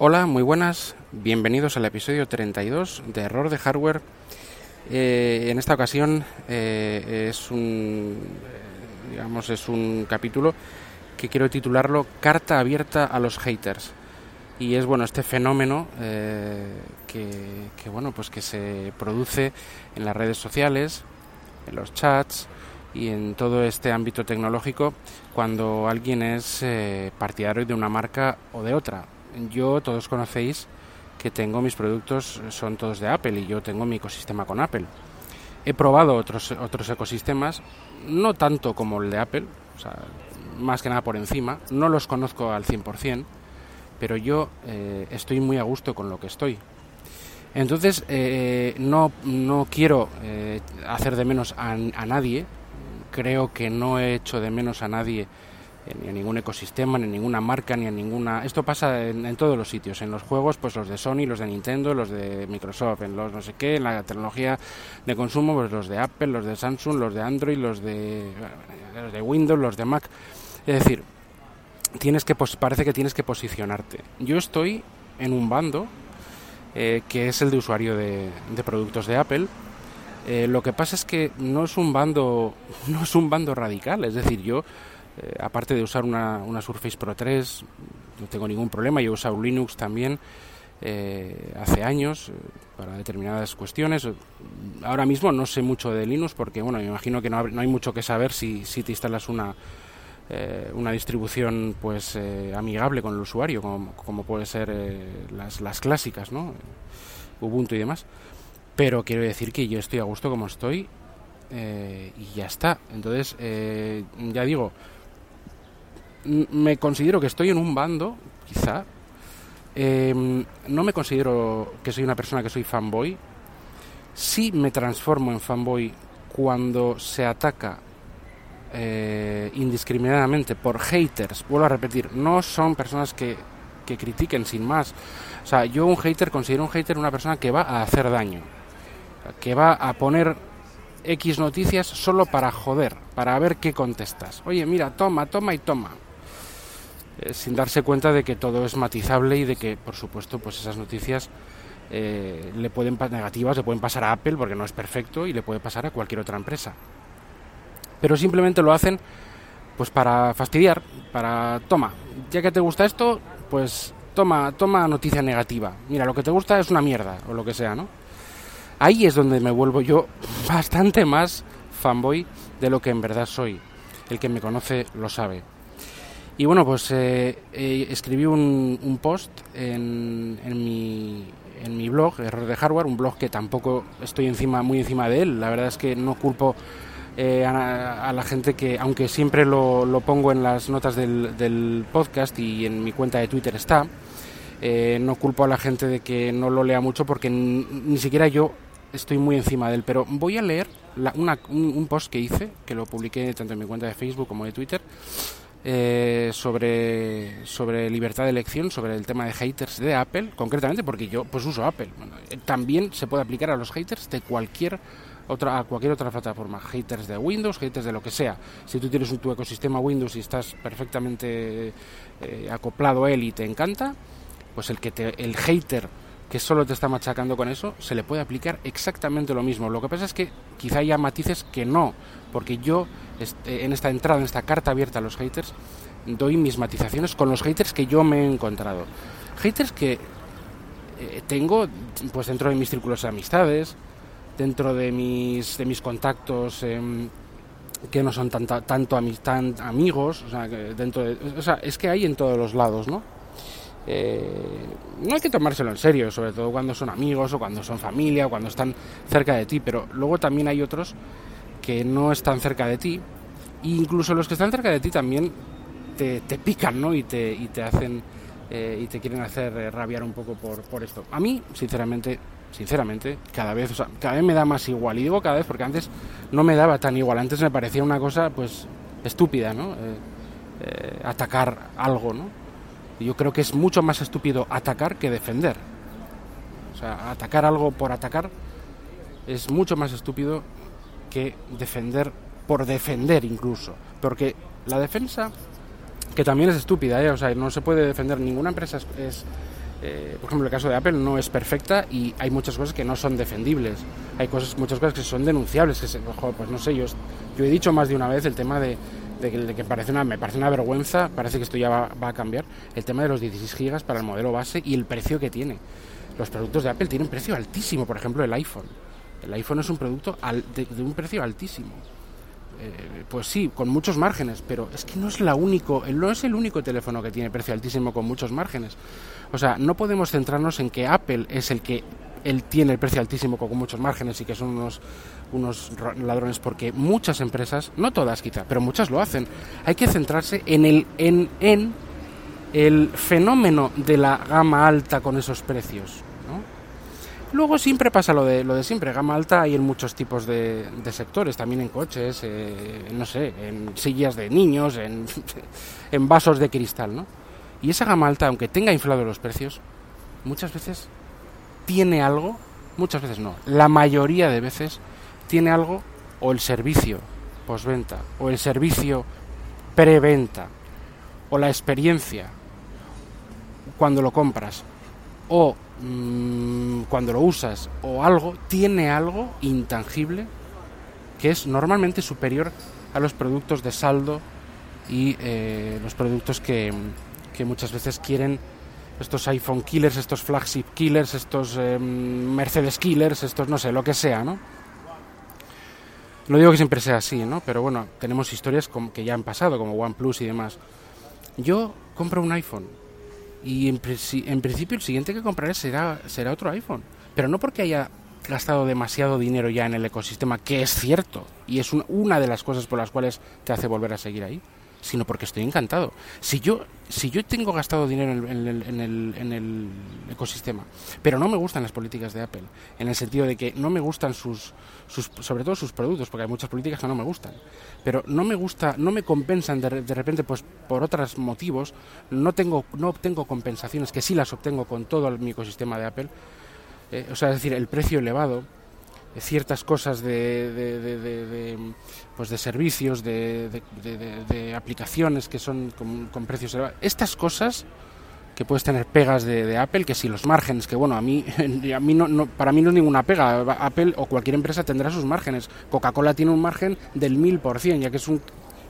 Hola, muy buenas. Bienvenidos al episodio 32 de Error de Hardware. Eh, en esta ocasión eh, es un eh, digamos es un capítulo que quiero titularlo Carta abierta a los haters. Y es bueno este fenómeno que, que, bueno pues que se produce en las redes sociales, en los chats y en todo este ámbito tecnológico cuando alguien es partidario de una marca o de otra yo todos conocéis que tengo mis productos son todos de Apple y yo tengo mi ecosistema con Apple. He probado otros otros ecosistemas, no tanto como el de Apple, más que nada por encima, no los conozco al 100%, pero yo eh, estoy muy a gusto con lo que estoy. Entonces, eh, no, no quiero eh, hacer de menos a, a nadie, creo que no he hecho de menos a nadie ni en ningún ecosistema, ni en ninguna marca, ni en ninguna... Esto pasa en, todos los sitios, en los juegos, pues los de Sony, los de Nintendo, los de Microsoft, en los no sé qué, en la tecnología de consumo, pues los de Apple, los de Samsung, los de Android, los de, los de Windows, los de Mac. Es decir, tienes que parece que tienes que posicionarte. Yo estoy en un bando eh, que es el de usuario de, productos de Apple. Eh, lo que pasa es que no es un bando no es un bando radical, es decir, yo eh, aparte de usar una, una, Surface Pro 3, no tengo ningún problema. Yo he usado Linux también eh, hace años eh, para determinadas cuestiones. Ahora mismo no sé mucho de Linux porque, bueno, me imagino que no, no hay mucho que saber si, si te instalas una, una distribución pues amigable con el usuario, como, como puede ser las, las clásicas, ¿no? Ubuntu y demás. Pero quiero decir que yo estoy a gusto como estoy y ya está. Entonces, ya digo, me considero que estoy en un bando, quizá. Em, no me considero que soy una persona que soy fanboy. Sí me transformo en fanboy cuando se ataca eh, indiscriminadamente por haters. Vuelvo a repetir, no son personas que, que critiquen sin más. O sea, yo un hater considero un hater una persona que va a hacer daño, que va a poner X noticias solo para joder, para ver qué contestas. Oye, mira, toma, toma y toma. Eh, sin darse cuenta de que todo es matizable y de que, por supuesto, pues esas noticias eh, le pueden negativas le pueden pasar a Apple porque no es perfecto y le puede pasar a cualquier otra empresa. Pero simplemente lo hacen pues para fastidiar, para toma, ya que te gusta esto, pues toma, toma noticia negativa. Mira, lo que te gusta es una mierda o lo que sea, ¿no? Ahí es donde me vuelvo yo bastante más fanboy de lo que en verdad soy. El que me conoce lo sabe. Y bueno, pues eh, eh, escribí un, un post en, en, mi, en mi blog, Error de Hardware, un blog que tampoco estoy encima muy encima de él. La verdad es que no culpo eh, a, la gente que, aunque siempre lo, lo pongo en las notas del, del, podcast y en mi cuenta de Twitter está, no culpo a la gente de que no lo lea mucho porque ni siquiera yo estoy muy encima de él. Pero voy a leer una, un, un post que hice, que lo publiqué tanto en mi cuenta de Facebook como de Twitter eh, sobre, sobre libertad de elección, sobre el tema de haters de Apple, concretamente porque yo pues uso Apple. Eh, también se puede aplicar a los haters de cualquier otra, a cualquier otra plataforma, haters de Windows, haters de lo que sea. Si tú tienes tu ecosistema Windows y estás perfectamente eh, acoplado a él y te encanta, pues el que te, el hater que solo te está machacando con eso, se le puede aplicar exactamente lo mismo. Lo que pasa es que quizá haya matices que no, porque yo este, en esta entrada, en esta carta abierta a los haters, doy mis matizaciones con los haters que yo me he encontrado. Haters que eh, tengo pues dentro de mis círculos de amistades, dentro de mis, de mis contactos em, que no son tanto, tanto amigos, o sea, dentro o sea, es que hay en todos los lados, ¿no? Eh, no hay que tomárselo en serio, sobre todo cuando son amigos o cuando son familia o cuando están cerca de ti, pero luego también hay otros que no están cerca de ti, e incluso los que están cerca de ti también te, pican, ¿no? Y te, y te hacen eh, y te quieren hacer eh, rabiar un poco por, por esto. A mí, sinceramente, sinceramente, cada vez, o sea, cada vez me da más igual. Y digo cada vez porque antes no me daba tan igual. Antes me parecía una cosa, pues, estúpida, ¿no? atacar algo, ¿no? Yo creo que es mucho más estúpido atacar que defender. O sea, atacar algo por atacar es mucho más estúpido que defender por defender incluso. Porque la defensa, que también es estúpida, ¿eh? o sea, no se puede defender, ninguna empresa es, eh, por ejemplo, el caso de Apple no es perfecta y hay muchas cosas que no son defendibles. Hay cosas, muchas cosas que son denunciables. Que pues no sé, yo, yo he dicho más de una vez el tema de, que, parece una, me parece una vergüenza, parece que esto ya va, a cambiar, el tema de los 16 gigas para el modelo base y el precio que tiene. Los productos de Apple tienen precio altísimo, por ejemplo el iPhone. El iPhone es un producto de, un precio altísimo. Eh, pues sí, con muchos márgenes, pero es que no es la único, no es el único teléfono que tiene precio altísimo con muchos márgenes. O sea, no podemos centrarnos en que Apple es el que él tiene el precio altísimo con muchos márgenes y que son unos, unos ladrones, porque muchas empresas, no todas quizá, pero muchas lo hacen. Hay que centrarse en el, en, en el fenómeno de la gama alta con esos precios. Luego siempre pasa lo de, lo de siempre, gama alta hay en muchos tipos de, sectores, también en coches, eh, no sé, en sillas de niños, en, en vasos de cristal, ¿no? Y esa gama alta, aunque tenga inflado los precios, muchas veces tiene algo, muchas veces no, la mayoría de veces tiene algo o el servicio postventa o el servicio preventa o la experiencia cuando lo compras o mm, cuando lo usas o algo tiene algo intangible que es normalmente superior a los productos de saldo y eh, los productos que, que muchas veces quieren estos iPhone killers, estos flagship killers, estos em, Mercedes killers, estos no sé, lo que sea, ¿no? No digo que siempre sea así, ¿no? Pero bueno, tenemos historias que ya han pasado, como OnePlus y demás. Yo compro un iPhone y en, principio el siguiente que compraré será, será otro iPhone. Pero no porque haya gastado demasiado dinero ya en el ecosistema, que es cierto, y es una de las cosas por las cuales te hace volver a seguir ahí sino porque estoy encantado. Si yo, si yo tengo gastado dinero en el, en, el, ecosistema, pero no me gustan las políticas de Apple, en el sentido de que no me gustan sus, sus sobre todo sus productos, porque hay muchas políticas que no me gustan, pero no me gusta, no me compensan de, de repente, pues por otros motivos, no tengo, no obtengo compensaciones que sí las obtengo con todo mi ecosistema de Apple. Eh, o sea, es decir, el precio elevado, ciertas cosas de, de, pues de servicios, de, aplicaciones que son con, precios elevados. Estas cosas que puedes tener pegas de, Apple, que si los márgenes, que bueno, a mí, a mí no, para mí no es ninguna pega. Apple o cualquier empresa tendrá sus márgenes. Coca-Cola tiene un margen del 1000%, ya que es un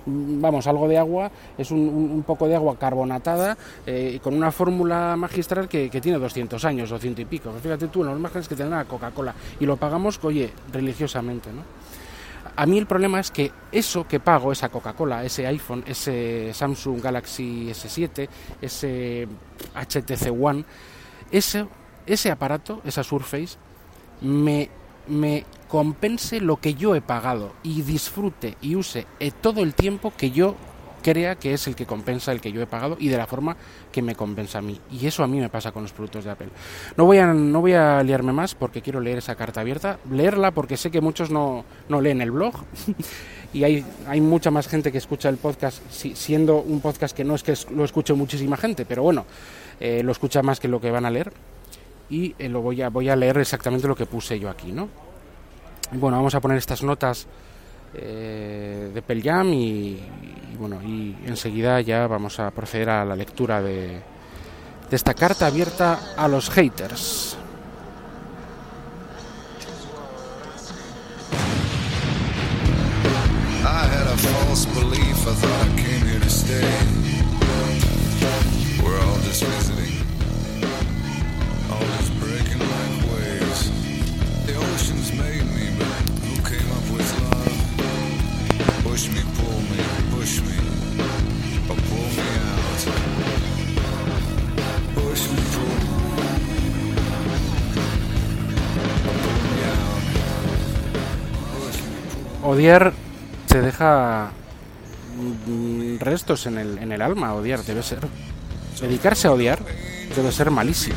vamos, algo de agua, es un, poco de agua carbonatada eh, con una fórmula magistral que, tiene 200 años, 200 y pico. Fíjate tú, los márgenes que la Coca-Cola y lo pagamos, oye, religiosamente, ¿no? A mí el problema es que eso que pago, esa Coca-Cola, ese iPhone, ese Samsung Galaxy S7, ese HTC One, ese, ese aparato, esa Surface, me me compense lo que yo he pagado y disfrute y use eh, todo el tiempo que yo crea que es el que compensa el que yo he pagado y de la forma que me compensa a mí. Y eso a mí me pasa con los productos de Apple. No voy a, no voy a liarme más porque quiero leer esa carta abierta, leerla porque sé que muchos no, no leen el blog y hay, hay mucha más gente que escucha el podcast, siendo un podcast que no es que lo escuche muchísima gente, pero bueno, eh, lo escucha más que lo que van a leer y eh, lo voy a, voy a leer exactamente lo que puse yo aquí, ¿no? Bueno, vamos a poner estas notas eh, de Pelljam y, bueno, y enseguida ya vamos a proceder a la lectura de esta carta abierta a los haters. Odiar te deja restos en el, en el alma, odiar debe ser. Dedicarse a odiar debe ser malísimo.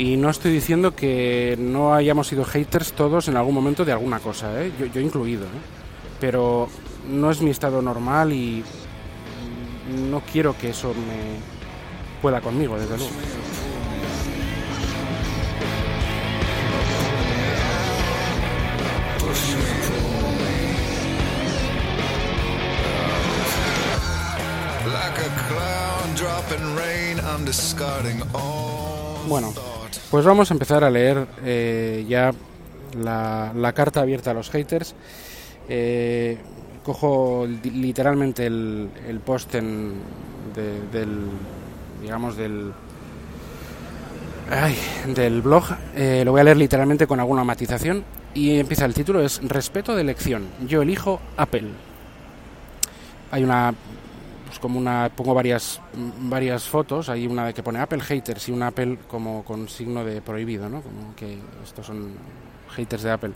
Y no estoy diciendo que no hayamos sido haters todos en algún momento de alguna cosa, ¿eh? yo, yo, incluido, ¿eh? pero no es mi estado normal y no quiero que eso pueda conmigo, desde luego. Bueno, pues vamos a empezar a leer eh, ya la, carta abierta a los haters. Eh, cojo literalmente el, post en, del, digamos, del, del blog. Eh, lo voy a leer literalmente con alguna matización. Y empieza el título, es Respeto de elección. Yo elijo Apple. Hay una pues como una pongo varias varias fotos hay una de que pone Apple haters y una Apple como con signo de prohibido no como que estos son haters de Apple.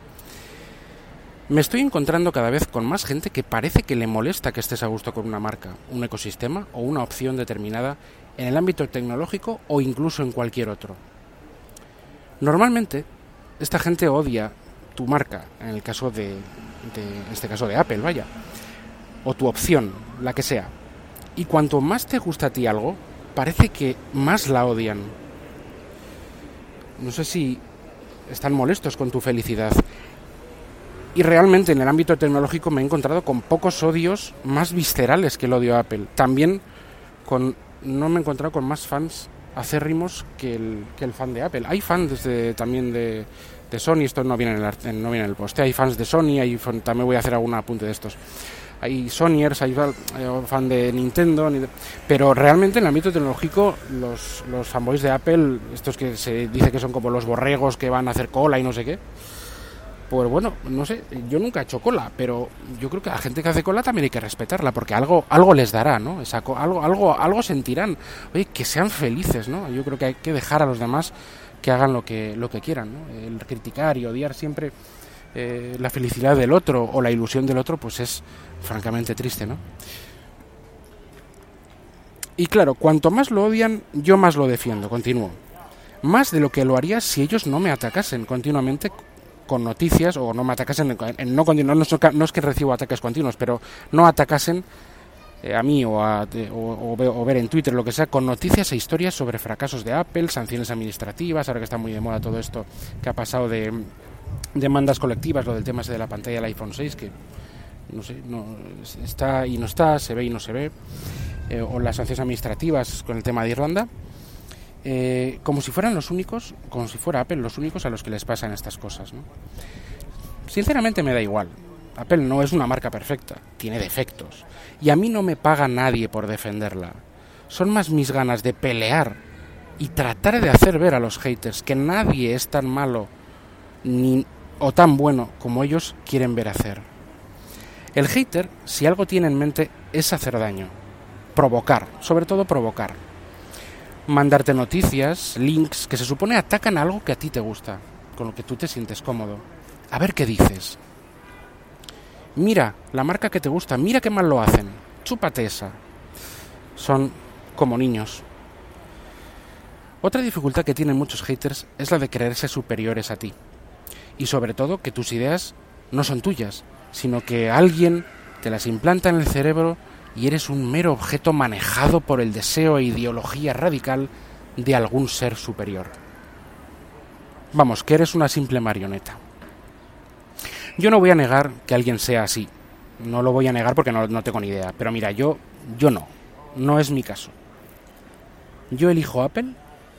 Me estoy encontrando cada vez con más gente que parece que le molesta que estés a gusto con una marca un ecosistema o una opción determinada en el ámbito tecnológico o incluso en cualquier otro. Normalmente esta gente odia tu marca en el caso de, de en este caso de Apple vaya o tu opción la que sea y cuanto más te gusta a ti algo, parece que más la odian. No sé si están molestos con tu felicidad. Y realmente en el ámbito tecnológico me he encontrado con pocos odios más viscerales que el odio a Apple. También con no me he encontrado con más fans acérrimos que el, que el fan de Apple. Hay fans también de, de Sony, esto no viene en el, no viene en el poste, hay fans de Sony, hay, también voy a hacer algún apunte de estos hay Sonyers, hay eh, fan de Nintendo, pero realmente en el ámbito tecnológico los, los fanboys de Apple, estos que se dice que son como los borregos que van a hacer cola y no sé qué, pues bueno, no sé, yo nunca he hecho cola, pero yo creo que a la gente que hace cola también hay que respetarla, porque algo, algo les dará, ¿no? algo, algo, algo sentirán. Oye, que sean felices, ¿no? Yo creo que hay que dejar a los demás que hagan lo que, lo que quieran, ¿no? El criticar y odiar siempre eh, la felicidad del otro o la ilusión del otro, pues es francamente triste, ¿no? Y claro, cuanto más lo odian, yo más lo defiendo, continúo. Más de lo que lo haría si ellos no me atacasen continuamente con noticias o no me atacasen en, no, no, no, es que recibo ataques continuos, pero no atacasen eh, a mí o, a, o, ver en Twitter lo que sea con noticias e historias sobre fracasos de Apple, sanciones administrativas, ahora que está muy de moda todo esto que ha pasado de demandas colectivas, lo del tema de la pantalla del iPhone 6 que no sé, no, está y no está, se ve y no se ve, eh, o las sanciones administrativas con el tema de Irlanda, eh, como si fueran los únicos, como si fuera Apple los únicos a los que les pasan estas cosas. ¿no? Sinceramente me da igual. Apple no es una marca perfecta, tiene defectos. Y a mí no me paga nadie por defenderla. Son más mis ganas de pelear y tratar de hacer ver a los haters que nadie es tan malo ni, o tan bueno como ellos quieren ver hacer. El hater, si algo tiene en mente, es hacer daño, provocar, sobre todo provocar. Mandarte noticias, links que se supone atacan algo que a ti te gusta, con lo que tú te sientes cómodo. A ver qué dices. Mira, la marca que te gusta, mira qué mal lo hacen. Chúpate esa. Son como niños. Otra dificultad que tienen muchos haters es la de creerse superiores a ti. Y sobre todo que tus ideas no son tuyas, sino que alguien te las implanta en el cerebro y eres un mero objeto manejado por el deseo e ideología radical de algún ser superior. Vamos, que eres una simple marioneta. Yo no voy a negar que alguien sea así. No lo voy a negar porque no, tengo ni idea. Pero mira, yo, yo no. No es mi caso. Yo elijo Apple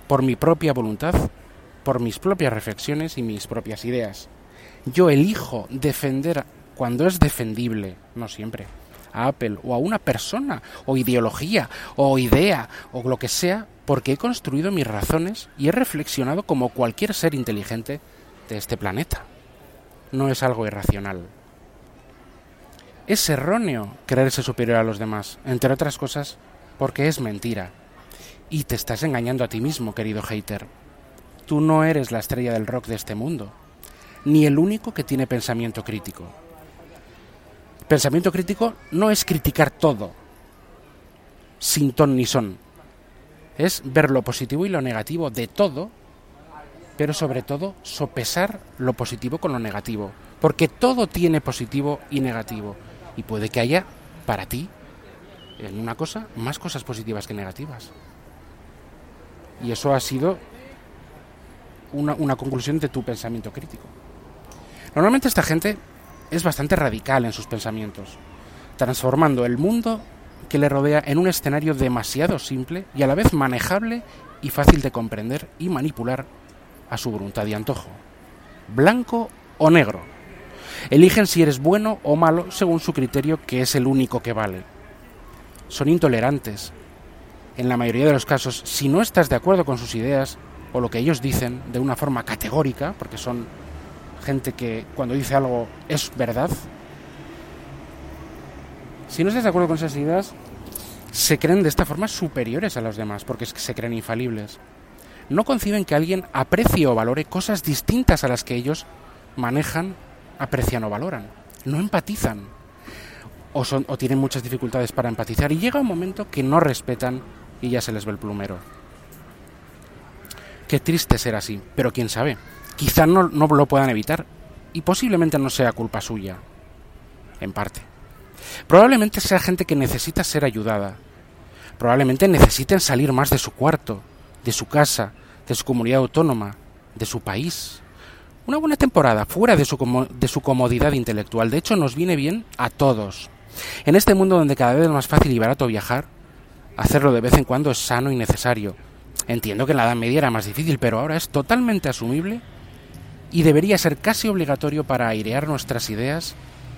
por mi propia voluntad, por mis propias reflexiones y mis propias ideas. Yo elijo defender cuando es defendible, no siempre, a Apple o a una persona o ideología o idea o lo que sea, porque he construido mis razones y he reflexionado como cualquier ser inteligente de este planeta. No es algo irracional. Es erróneo creerse superior a los demás, entre otras cosas, porque es mentira. Y te estás engañando a ti mismo, querido hater. Tú no eres la estrella del rock de este mundo, ni el único que tiene pensamiento crítico. Pensamiento crítico no es criticar todo, sin ton ni son. Es ver lo positivo y lo negativo de todo, pero sobre todo sopesar lo positivo con lo negativo. Porque todo tiene positivo y negativo. Y puede que haya, para ti, en una cosa, más cosas positivas que negativas. Y eso ha sido una, una conclusión de tu pensamiento crítico. Normalmente esta gente es bastante radical en sus pensamientos, transformando el mundo que le rodea en un escenario demasiado simple y a la vez manejable y fácil de comprender y manipular a su voluntad y antojo. Blanco o negro. Eligen si eres bueno o malo según su criterio, que es el único que vale. Son intolerantes. En la mayoría de los casos, si no estás de acuerdo con sus ideas o lo que ellos dicen de una forma categórica, porque son gente que cuando dice algo es verdad, si no estás de acuerdo con esas ideas, se creen de esta forma superiores a los demás, porque es que se creen infalibles. No conciben que alguien aprecie o valore cosas distintas a las que ellos manejan, aprecian o valoran. No empatizan. O, son, o tienen muchas dificultades para empatizar. Y llega un momento que no respetan y ya se les ve el plumero. Qué triste ser así, pero quién sabe. Quizá no, no lo puedan evitar. Y posiblemente no sea culpa suya. En parte. Probablemente sea gente que necesita ser ayudada. Probablemente necesiten salir más de su cuarto, de su casa, de su comunidad autónoma, de su país. Una buena temporada fuera de su, de su comodidad intelectual. De hecho, nos viene bien a todos. En este mundo donde cada vez es más fácil y barato viajar, hacerlo de vez en cuando es sano y necesario. Entiendo que en la Edad Media era más difícil, pero ahora es totalmente asumible y debería ser casi obligatorio para airear nuestras ideas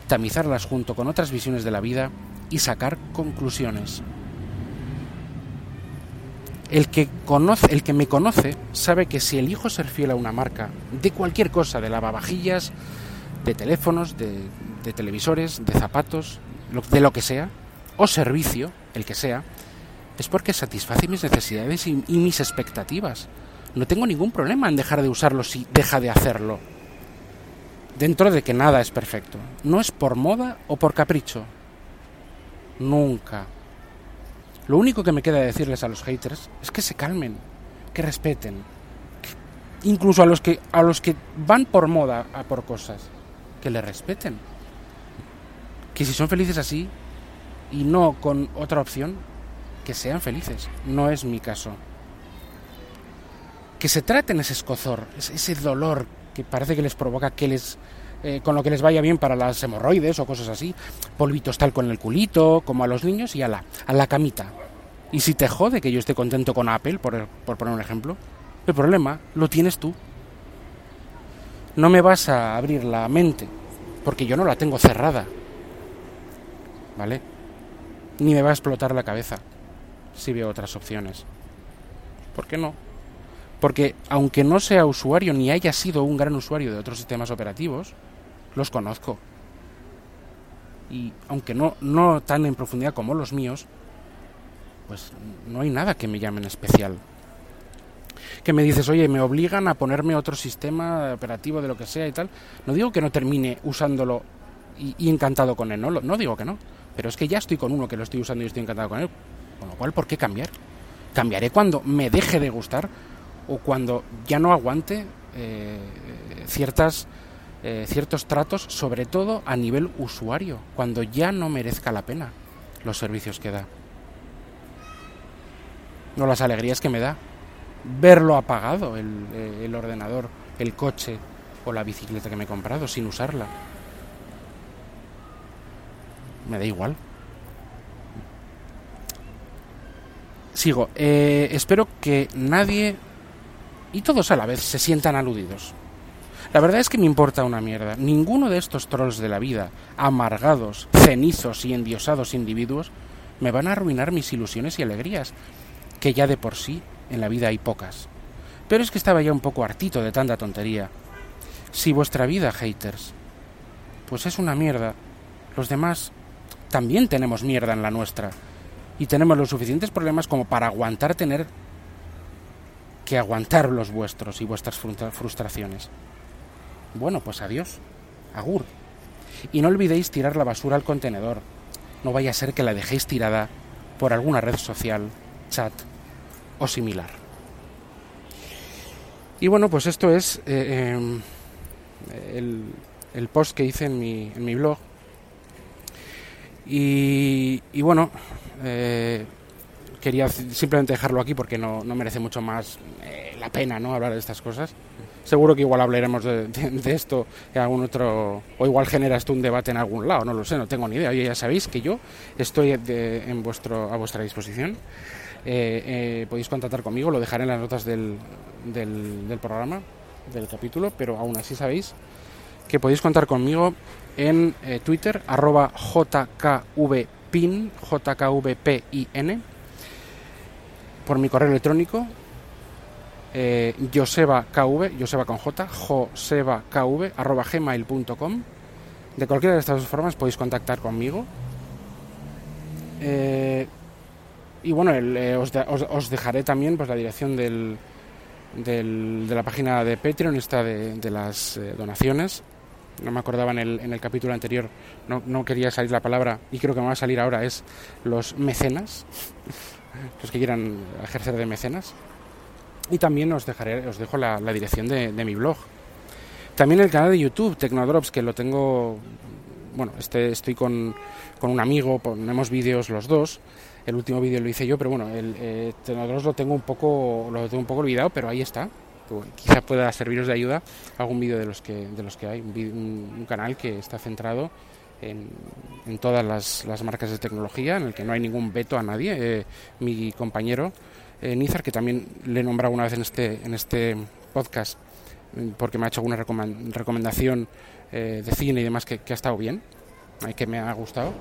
tamizarlas junto con otras visiones de la vida y sacar conclusiones. El que, conoce, el que me conoce sabe que si elijo ser fiel a una marca de cualquier cosa, de lavavajillas, de teléfonos, de, televisores, de zapatos, de lo que sea, o servicio, el que sea, es porque satisface mis necesidades y mis expectativas. No tengo ningún problema en dejar de usarlo si deja de hacerlo dentro de que nada es perfecto. No es por moda o por capricho. Nunca. Lo único que me queda decirles a los haters es que se calmen, que respeten. incluso a los que a los que van por moda a por cosas, que le respeten. Que si son felices así y no con otra opción, que sean felices. No es mi caso. Que se traten ese escozor, ese dolor que parece que les provoca que les eh, con lo que les vaya bien para las hemorroides o cosas así, polvitos tal con el culito, como a los niños y a la, a la camita. Y si te jode que yo esté contento con Apple, por, por poner un ejemplo, el problema lo tienes tú. No me vas a abrir la mente, porque yo no la tengo cerrada. ¿Vale? Ni me va a explotar la cabeza si veo otras opciones. ¿Por qué no? Porque aunque no sea usuario ni haya sido un gran usuario de otros sistemas operativos, los conozco. Y aunque no, no tan en profundidad como los míos, pues no hay nada que me llame en especial. Que me dices, oye, me obligan a ponerme otro sistema operativo de lo que sea y tal. No digo que no termine usándolo y, encantado con él, no, no digo que no. Pero es que ya estoy con uno que lo estoy usando y estoy encantado con él. Con lo cual, ¿por qué cambiar? Cambiaré cuando me deje de gustar o cuando ya no aguante eh, ciertas, eh, ciertos tratos, sobre todo a nivel usuario, cuando ya no merezca la pena los servicios que da. No las alegrías que me da verlo apagado, el, eh, el ordenador, el coche o la bicicleta que me he comprado sin usarla. Me da igual. Sigo. Espero que nadie y todos a la vez se sientan aludidos. La verdad es que me importa una mierda. Ninguno de estos trolls de la vida, amargados, cenizos y endiosados individuos, me van a arruinar mis ilusiones y alegrías, que ya de por sí en la vida hay pocas. Pero es que estaba ya un poco hartito de tanta tontería. Si vuestra vida, haters, pues es una mierda, los demás también tenemos mierda en la nuestra. Y tenemos los suficientes problemas como para aguantar tener que aguantar los vuestros y vuestras frustraciones. Bueno, pues adiós. Agur. Y no olvidéis tirar la basura al contenedor. No vaya a ser que la dejéis tirada por alguna red social, chat o similar. Y bueno, pues esto es eh, em, el, post que hice en mi, en mi blog. Y, y bueno, eh, quería simplemente dejarlo aquí porque no, no merece mucho más eh, la pena ¿no? hablar de estas cosas. Seguro que igual hablaremos de, esto en algún otro, o igual genera esto un debate en algún lado, no lo sé, no tengo ni idea. Oye, ya sabéis que yo estoy en vuestro, a vuestra disposición. Eh, eh, podéis contactar conmigo, lo dejaré en las notas del, del, programa, del capítulo, pero aún así sabéis que podéis contar conmigo en Twitter, arroba jkvpin, jkvpin, por mi correo electrónico, eh, josebakv, joseba con j, josebakv, arroba gmail.com. De cualquiera de estas dos formas podéis contactar conmigo. Eh, y bueno, eh, os, dejaré también pues, la dirección del, del, de la página de Patreon, esta de, las eh, donaciones. No me acordaba en el, en el capítulo anterior, no, no quería salir la palabra y creo que me va a salir ahora, es los mecenas, los que quieran ejercer de mecenas. Y también os dejaré, os dejo la, dirección de, mi blog. También el canal de YouTube, Tecnodrops, que lo tengo, bueno, este, estoy con, con un amigo, ponemos vídeos los dos. El último vídeo lo hice yo, pero bueno, el eh, Tecnodrops lo tengo un poco, lo tengo un poco olvidado, pero ahí está. Quizá pueda serviros de ayuda algún vídeo de los que de los que hay, un, canal que está centrado en, en todas las, las, marcas de tecnología, en el que no hay ningún veto a nadie. Eh, mi compañero eh, Nizar, que también le he nombrado una vez en este, en este podcast, porque me ha hecho alguna recomendación eh, de cine y demás que, ha estado bien, que me ha gustado.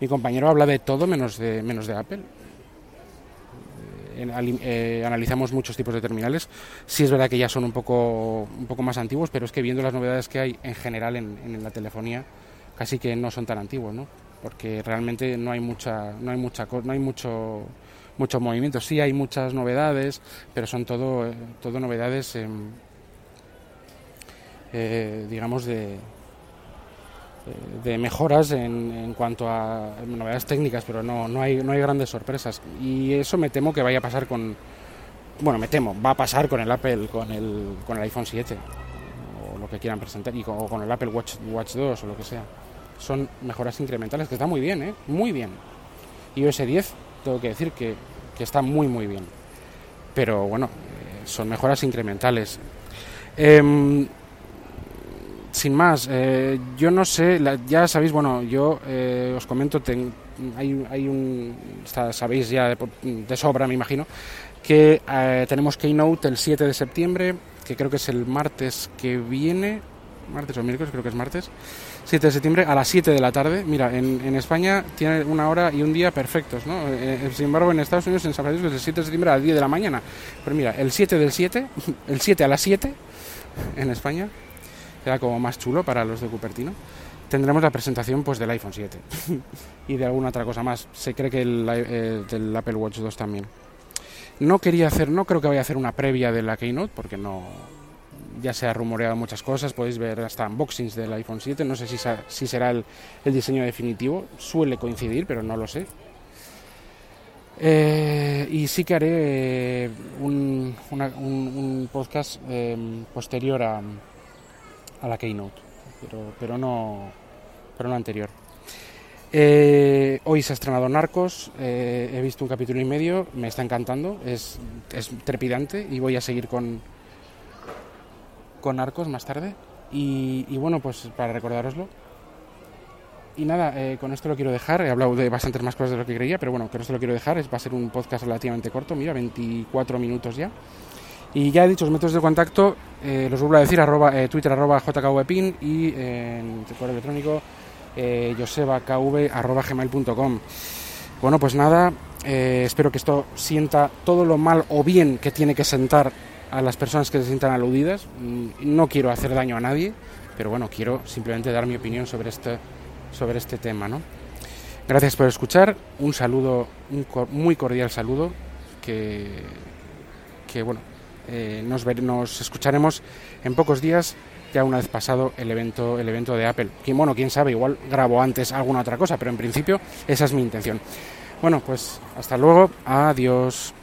Mi compañero habla de todo menos de, menos de Apple. Eh, analizamos muchos tipos de terminales. Sí es verdad que ya son un poco, un poco más antiguos, pero es que viendo las novedades que hay en general en, en la telefonía, casi que no son tan antiguos, ¿no? Porque realmente no hay mucha, no hay mucha, no hay mucho muchos movimientos. Sí hay muchas novedades, pero son todo, eh, todo novedades, eh, digamos, de, eh, de mejoras en, en, cuanto a novedades técnicas, pero no, no, hay, no hay grandes sorpresas. Y eso me temo que vaya a pasar con, bueno, me temo, va a pasar con el Apple, con el, con el iPhone 7, o lo que quieran presentar, y con, o con el Apple Watch, Watch 2 o lo que sea. Son mejoras incrementales que están muy bien, ¿eh? Muy bien. iOS 10 tengo que decir que, está muy muy bien. Pero bueno, eh, son mejoras incrementales. Em, sin más, eh, yo no sé, ya sabéis, bueno, yo eh, os comento, hay, hay, un, sabéis ya de, sobra, me imagino, que tenemos Keynote el 7 de septiembre, que creo que es el martes que viene, martes o miércoles, creo que es martes, 7 de septiembre a las 7 de la tarde. Mira, en, en, España tiene una hora y un día perfectos, ¿no? Eh, eh, sin embargo, en Estados Unidos, en San Francisco, es el 7 de septiembre a las 10 de la mañana. Pero mira, el 7 del 7, el 7 a las 7 en España, era como más chulo para los de Cupertino. Tendremos la presentación pues del iPhone 7 y de alguna otra cosa más. Se cree que el, eh, del Apple Watch 2 también. No quería hacer, no creo que vaya a hacer una previa de la Keynote porque no, ya se ha rumoreado muchas cosas, podéis ver hasta unboxings del iPhone 7, no sé si, si será el, diseño definitivo, suele coincidir, pero no lo sé. Eh, y sí que haré eh, un, un, podcast em, posterior a, a, la Keynote, pero, pero, no, pero no anterior. Eh, hoy se ha estrenado Narcos, he visto un capítulo y medio, me está encantando, es, es trepidante y voy a seguir con, con Arcos más tarde. Y, bueno, pues para recordároslo. Y nada, eh, con esto lo quiero dejar. He hablado de bastantes más cosas de lo que creía, pero bueno, con esto lo quiero dejar. Va a ser un podcast relativamente corto, mira, 24 minutos ya. Y ya he dicho los métodos de contacto, eh, los vuelvo a decir, arroba, eh, Twitter arroba jkvpin y en correo electrónico josebakv arroba gmail.com. Bueno, pues nada, espero que esto sienta todo lo mal o bien que tiene que sentar a las personas que se sientan aludidas. Mm, no quiero hacer daño a nadie, pero bueno, quiero simplemente dar mi opinión sobre este, sobre este tema. ¿no? Gracias por escuchar, un saludo, un muy cordial saludo, que, que bueno, eh, nos, nos escucharemos en pocos días, ya una vez pasado el evento, el evento de Apple. Y bueno, quién sabe, igual grabo antes alguna otra cosa, pero en principio esa es mi intención. Bueno, pues hasta luego, adiós.